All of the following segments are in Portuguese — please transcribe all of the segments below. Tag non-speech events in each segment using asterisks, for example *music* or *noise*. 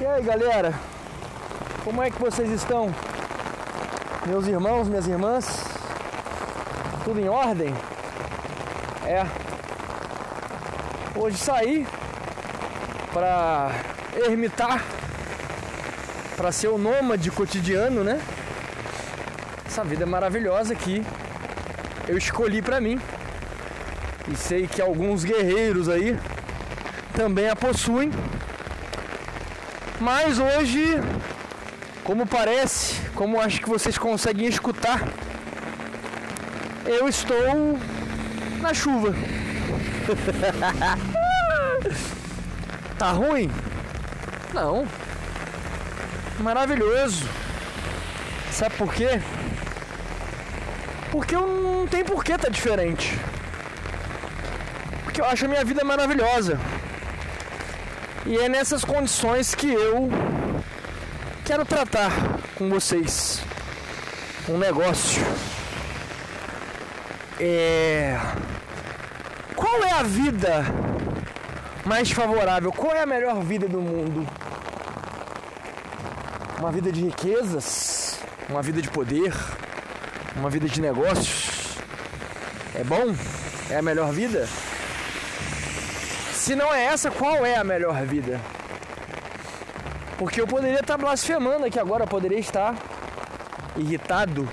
E aí galera, como é que vocês estão? Meus irmãos, minhas irmãs, tudo em ordem? É. Hoje saí para ermitar, para ser o nômade cotidiano, né? Essa vida maravilhosa que eu escolhi para mim. E sei que alguns guerreiros aí também a possuem. Mas hoje, como parece, como acho que vocês conseguem escutar, eu estou na chuva. *laughs* tá ruim? Não. Maravilhoso. Sabe por quê? Porque eu não tem por que tá diferente. Porque eu acho a minha vida maravilhosa. E é nessas condições que eu quero tratar com vocês um negócio. É. Qual é a vida mais favorável? Qual é a melhor vida do mundo? Uma vida de riquezas? Uma vida de poder? Uma vida de negócios? É bom? É a melhor vida? Se não é essa, qual é a melhor vida? Porque eu poderia estar blasfemando aqui agora, poderia estar irritado,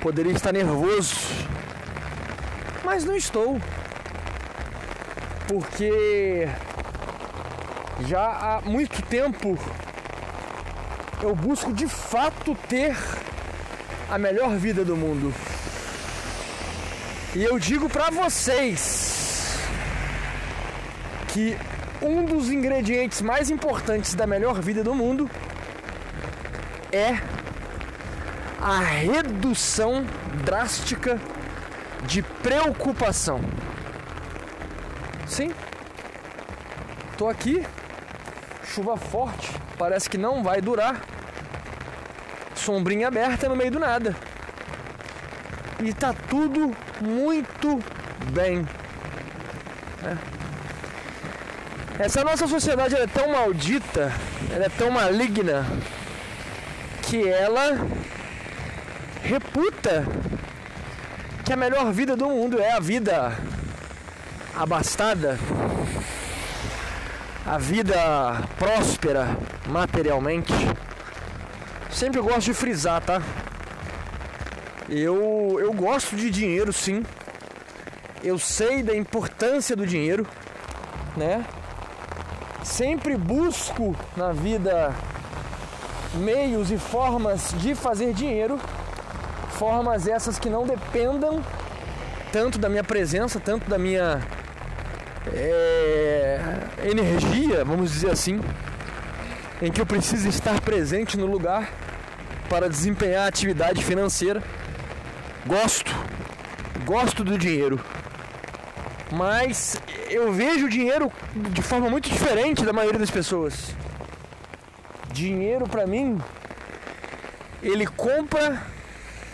poderia estar nervoso, mas não estou. Porque já há muito tempo eu busco de fato ter a melhor vida do mundo. E eu digo para vocês, que um dos ingredientes mais importantes da melhor vida do mundo é a redução drástica de preocupação. Sim, tô aqui, chuva forte, parece que não vai durar, sombrinha aberta no meio do nada. E tá tudo muito bem. É. Essa nossa sociedade é tão maldita, ela é tão maligna, que ela reputa que a melhor vida do mundo é a vida abastada, a vida próspera materialmente. Sempre gosto de frisar, tá? Eu, eu gosto de dinheiro, sim. Eu sei da importância do dinheiro, né? Sempre busco na vida meios e formas de fazer dinheiro, formas essas que não dependam tanto da minha presença, tanto da minha é, energia, vamos dizer assim, em que eu preciso estar presente no lugar para desempenhar a atividade financeira. Gosto, gosto do dinheiro, mas eu vejo o dinheiro de forma muito diferente da maioria das pessoas. Dinheiro para mim, ele compra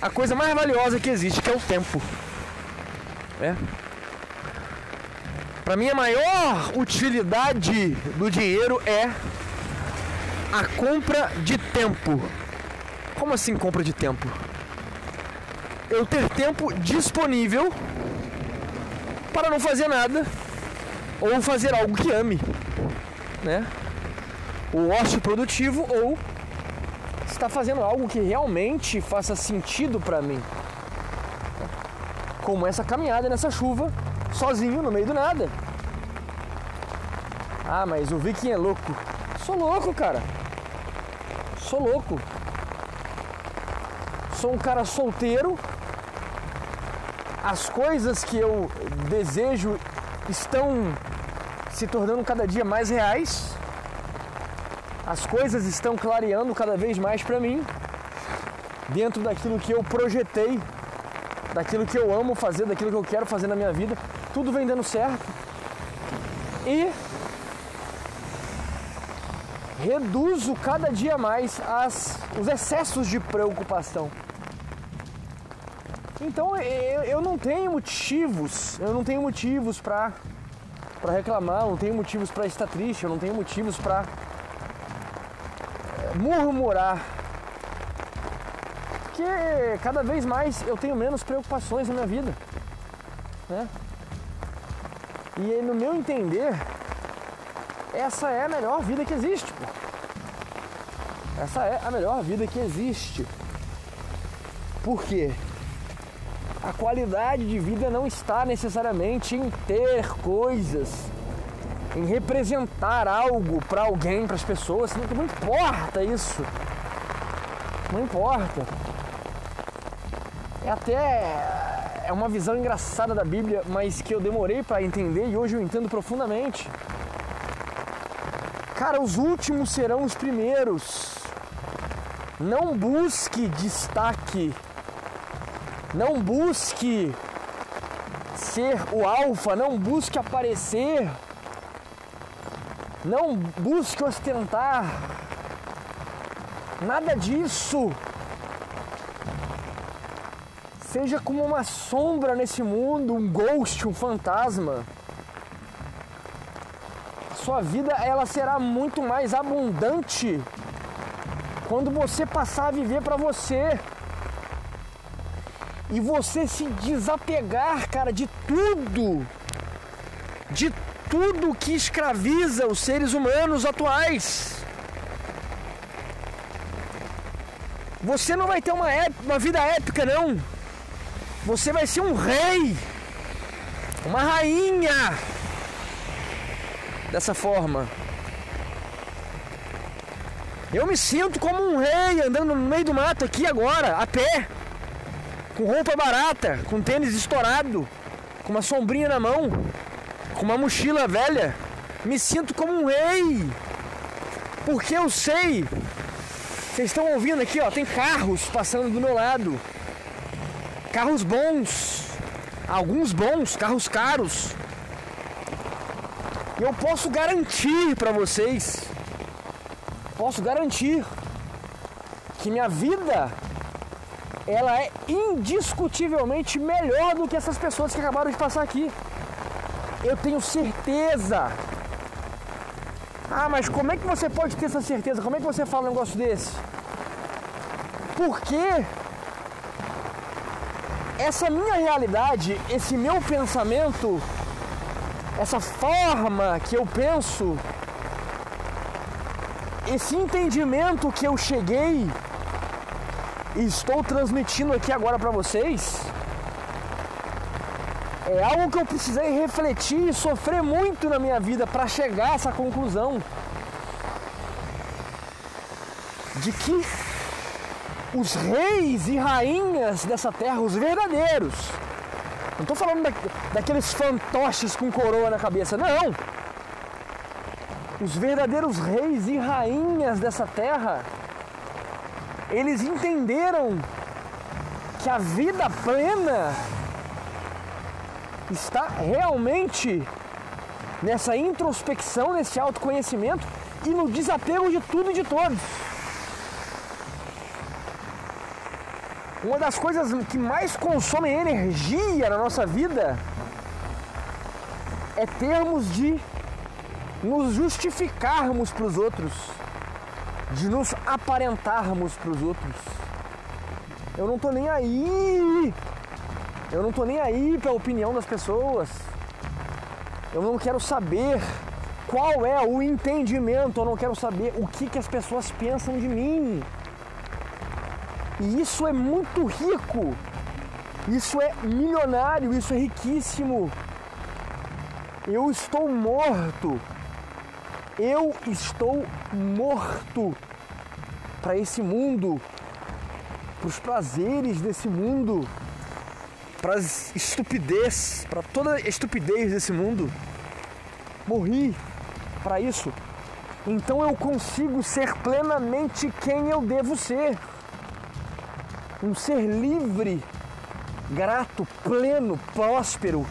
a coisa mais valiosa que existe, que é o tempo. É. Para mim a maior utilidade do dinheiro é a compra de tempo. Como assim compra de tempo? Eu ter tempo disponível para não fazer nada ou fazer algo que ame, né? O ócio produtivo ou está fazendo algo que realmente faça sentido para mim. Como essa caminhada nessa chuva, sozinho no meio do nada. Ah, mas o Viking é louco. Sou louco, cara. Sou louco. Sou um cara solteiro. As coisas que eu desejo estão se tornando cada dia mais reais. As coisas estão clareando cada vez mais para mim, dentro daquilo que eu projetei, daquilo que eu amo fazer, daquilo que eu quero fazer na minha vida. Tudo vem dando certo. E reduzo cada dia mais as, os excessos de preocupação. Então eu, eu não tenho motivos, eu não tenho motivos para para reclamar, eu não tenho motivos para estar triste, eu não tenho motivos para murmurar. Porque cada vez mais eu tenho menos preocupações na minha vida. Né? E no meu entender, essa é a melhor vida que existe. Pô. Essa é a melhor vida que existe. Por quê? A qualidade de vida não está necessariamente em ter coisas, em representar algo para alguém, para as pessoas. Não importa isso. Não importa. É até é uma visão engraçada da Bíblia, mas que eu demorei para entender e hoje eu entendo profundamente. Cara, os últimos serão os primeiros. Não busque destaque não busque ser o alfa, não busque aparecer, não busque ostentar, nada disso. Seja como uma sombra nesse mundo, um ghost, um fantasma. Sua vida ela será muito mais abundante quando você passar a viver para você e você se desapegar, cara, de tudo, de tudo que escraviza os seres humanos atuais. Você não vai ter uma, uma vida épica, não. Você vai ser um rei, uma rainha. Dessa forma. Eu me sinto como um rei andando no meio do mato aqui agora, a pé com roupa barata, com tênis estourado, com uma sombrinha na mão, com uma mochila velha, me sinto como um rei. Porque eu sei. Vocês estão ouvindo aqui, ó, tem carros passando do meu lado. Carros bons. Alguns bons, carros caros. E eu posso garantir para vocês, posso garantir que minha vida ela é indiscutivelmente melhor do que essas pessoas que acabaram de passar aqui. Eu tenho certeza. Ah, mas como é que você pode ter essa certeza? Como é que você fala um negócio desse? Porque essa minha realidade, esse meu pensamento, essa forma que eu penso, esse entendimento que eu cheguei estou transmitindo aqui agora para vocês é algo que eu precisei refletir e sofrer muito na minha vida para chegar a essa conclusão de que os reis e rainhas dessa terra, os verdadeiros, não estou falando da, daqueles fantoches com coroa na cabeça, não. Os verdadeiros reis e rainhas dessa terra eles entenderam que a vida plena está realmente nessa introspecção, nesse autoconhecimento e no desapego de tudo e de todos. Uma das coisas que mais consomem energia na nossa vida é termos de nos justificarmos para os outros de nos aparentarmos para os outros. Eu não tô nem aí. Eu não tô nem aí para a opinião das pessoas. Eu não quero saber qual é o entendimento, eu não quero saber o que, que as pessoas pensam de mim. E isso é muito rico. Isso é milionário, isso é riquíssimo. Eu estou morto eu estou morto para esse mundo, para os prazeres desse mundo, para as estupidez, para toda a estupidez desse mundo. Morri para isso. Então eu consigo ser plenamente quem eu devo ser. Um ser livre, grato, pleno, próspero,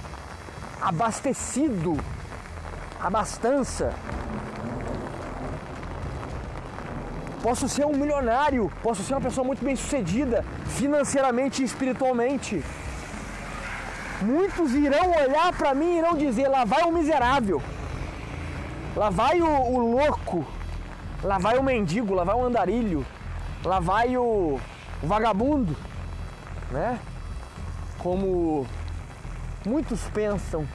abastecido, abastança, Posso ser um milionário, posso ser uma pessoa muito bem sucedida, financeiramente e espiritualmente. Muitos irão olhar para mim e irão dizer: lá vai o miserável, lá vai o, o louco, Lá vai o mendigo, lá vai o andarilho, lá vai o, o vagabundo, né? Como muitos pensam,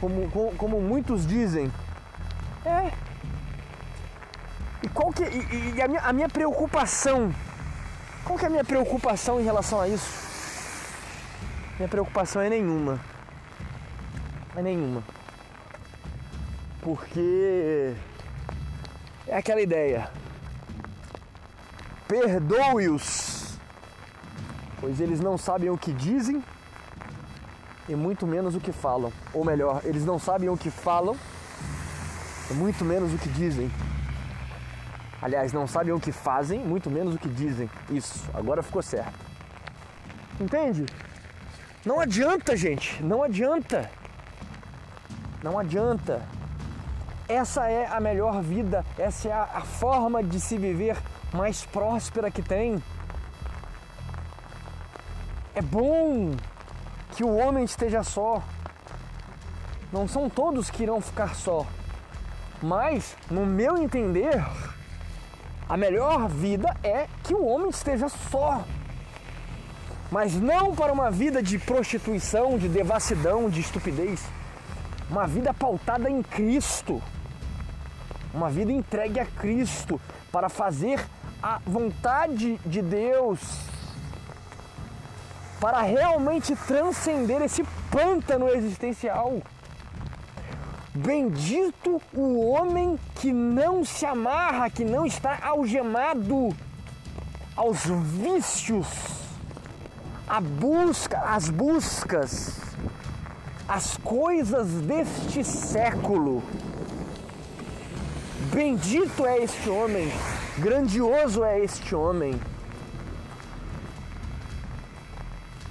como, como, como muitos dizem. É. E qual que. E, e a, minha, a minha preocupação. Qual que é a minha preocupação em relação a isso? Minha preocupação é nenhuma. É nenhuma. Porque é aquela ideia. Perdoe-os, pois eles não sabem o que dizem e muito menos o que falam. Ou melhor, eles não sabem o que falam e muito menos o que dizem. Aliás, não sabem o que fazem, muito menos o que dizem. Isso, agora ficou certo. Entende? Não adianta, gente, não adianta. Não adianta. Essa é a melhor vida, essa é a, forma de se viver mais próspera que tem. É bom que o homem esteja só. Não são todos que irão ficar só. Mas, no meu entender, a melhor vida é que o homem esteja só. Mas não para uma vida de prostituição, de devassidão, de estupidez. Uma vida pautada em Cristo. Uma vida entregue a Cristo para fazer a vontade de Deus para realmente transcender esse pântano existencial. Bendito o homem que não se amarra, que não está algemado aos vícios, a busca, as buscas, as coisas deste século. Bendito é este homem, grandioso é este homem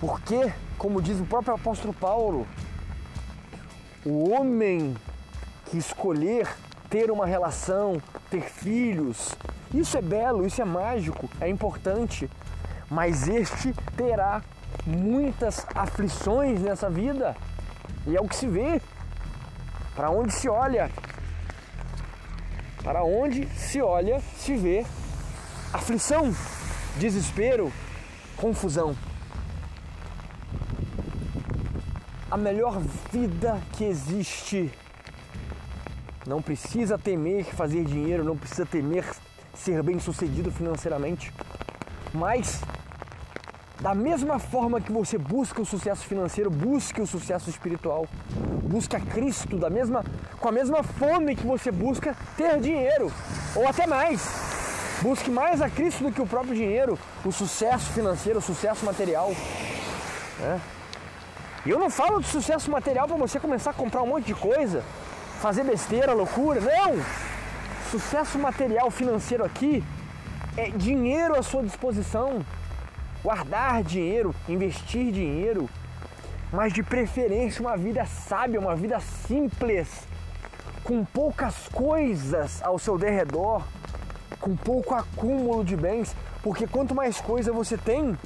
Porque, como diz o próprio apóstolo Paulo, o homem que escolher ter uma relação, ter filhos, isso é belo, isso é mágico, é importante, mas este terá muitas aflições nessa vida, e é o que se vê. Para onde se olha, para onde se olha, se vê aflição, desespero, confusão. a melhor vida que existe. Não precisa temer fazer dinheiro, não precisa temer ser bem sucedido financeiramente. Mas, da mesma forma que você busca o sucesso financeiro, busque o sucesso espiritual. Busque a Cristo da mesma, com a mesma fome que você busca ter dinheiro, ou até mais. Busque mais a Cristo do que o próprio dinheiro, o sucesso financeiro, o sucesso material. É. E eu não falo de sucesso material para você começar a comprar um monte de coisa, fazer besteira, loucura. Não! Sucesso material financeiro aqui é dinheiro à sua disposição. Guardar dinheiro, investir dinheiro, mas de preferência uma vida sábia, uma vida simples, com poucas coisas ao seu derredor, com pouco acúmulo de bens, porque quanto mais coisa você tem,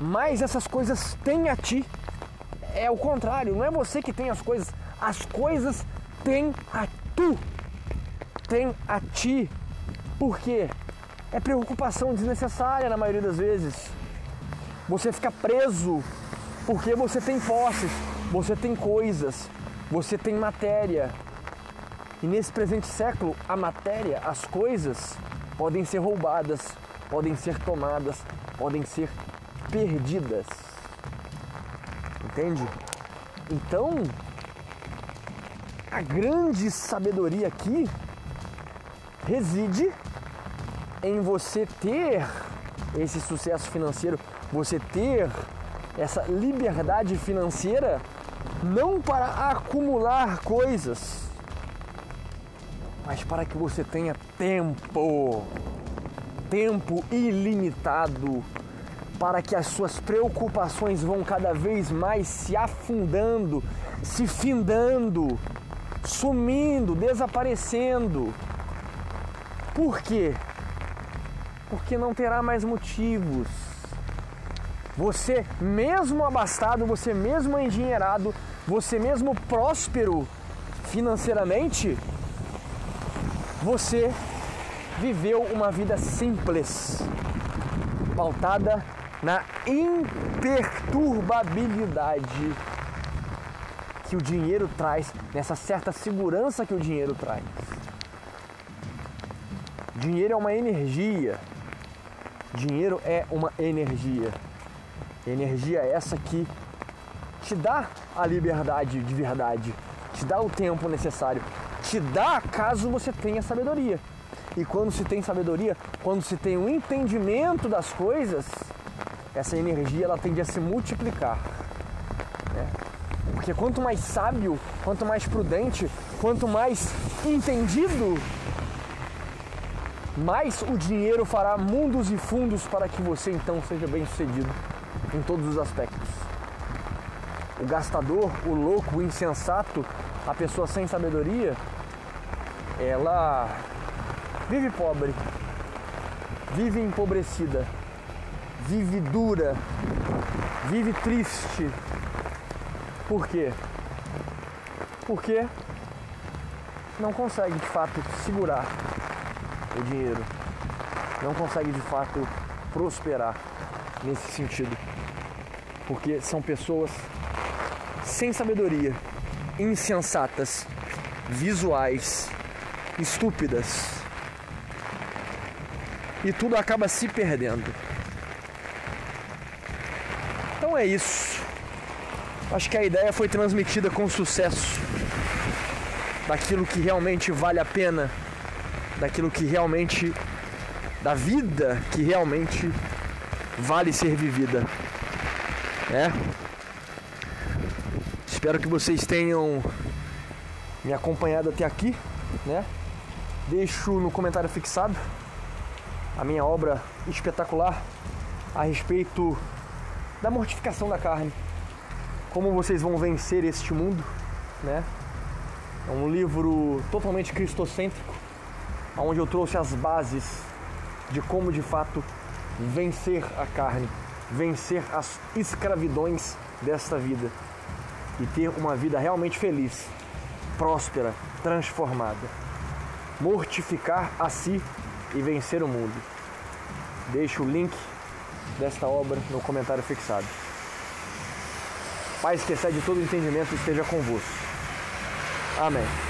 mais essas coisas têm a ti é o contrário, não é você que tem as coisas, as coisas têm a tu, tem a ti. Por quê? É preocupação desnecessária na maioria das vezes. Você fica preso porque você tem posses, você tem coisas, você tem matéria. E nesse presente século, a matéria, as coisas, podem ser roubadas, podem ser tomadas, podem ser perdidas. Entende? Então, a grande sabedoria aqui reside em você ter esse sucesso financeiro, você ter essa liberdade financeira não para acumular coisas, mas para que você tenha tempo, tempo ilimitado para que as suas preocupações vão cada vez mais se afundando, se findando, sumindo, desaparecendo. Por quê? Porque não terá mais motivos. Você mesmo abastado, você mesmo endinheirado, você mesmo próspero financeiramente, você viveu uma vida simples, pautada na imperturbabilidade que o dinheiro traz, nessa certa segurança que o dinheiro traz. Dinheiro é uma energia. Dinheiro é uma energia. Energia essa que te dá a liberdade de verdade, te dá o tempo necessário, te dá caso você tenha sabedoria. E quando se tem sabedoria, quando se tem um entendimento das coisas, essa energia ela tende a se multiplicar. Porque quanto mais sábio, quanto mais prudente, quanto mais entendido, mais o dinheiro fará mundos e fundos para que você então seja bem sucedido em todos os aspectos. O gastador, o louco, o insensato, a pessoa sem sabedoria, ela vive pobre, vive empobrecida, vive dura, vive triste. Por quê? Porque não consegue de fato segurar o dinheiro, não consegue de fato prosperar nesse sentido, porque são pessoas sem sabedoria, insensatas, visuais, estúpidas e tudo acaba se perdendo. Então é isso. Acho que a ideia foi transmitida com sucesso daquilo que realmente vale a pena, daquilo que realmente da vida que realmente vale ser vivida. É? Espero que vocês tenham me acompanhado até aqui, né? Deixo no comentário fixado a minha obra espetacular a respeito da mortificação da carne. Como vocês vão vencer este mundo, né? É um livro totalmente cristocêntrico, onde eu trouxe as bases de como de fato vencer a carne, vencer as escravidões desta vida e ter uma vida realmente feliz, próspera, transformada. Mortificar a si e vencer o mundo. Deixo o link desta obra no comentário fixado. Paz que excede todo entendimento esteja convosco. Amém.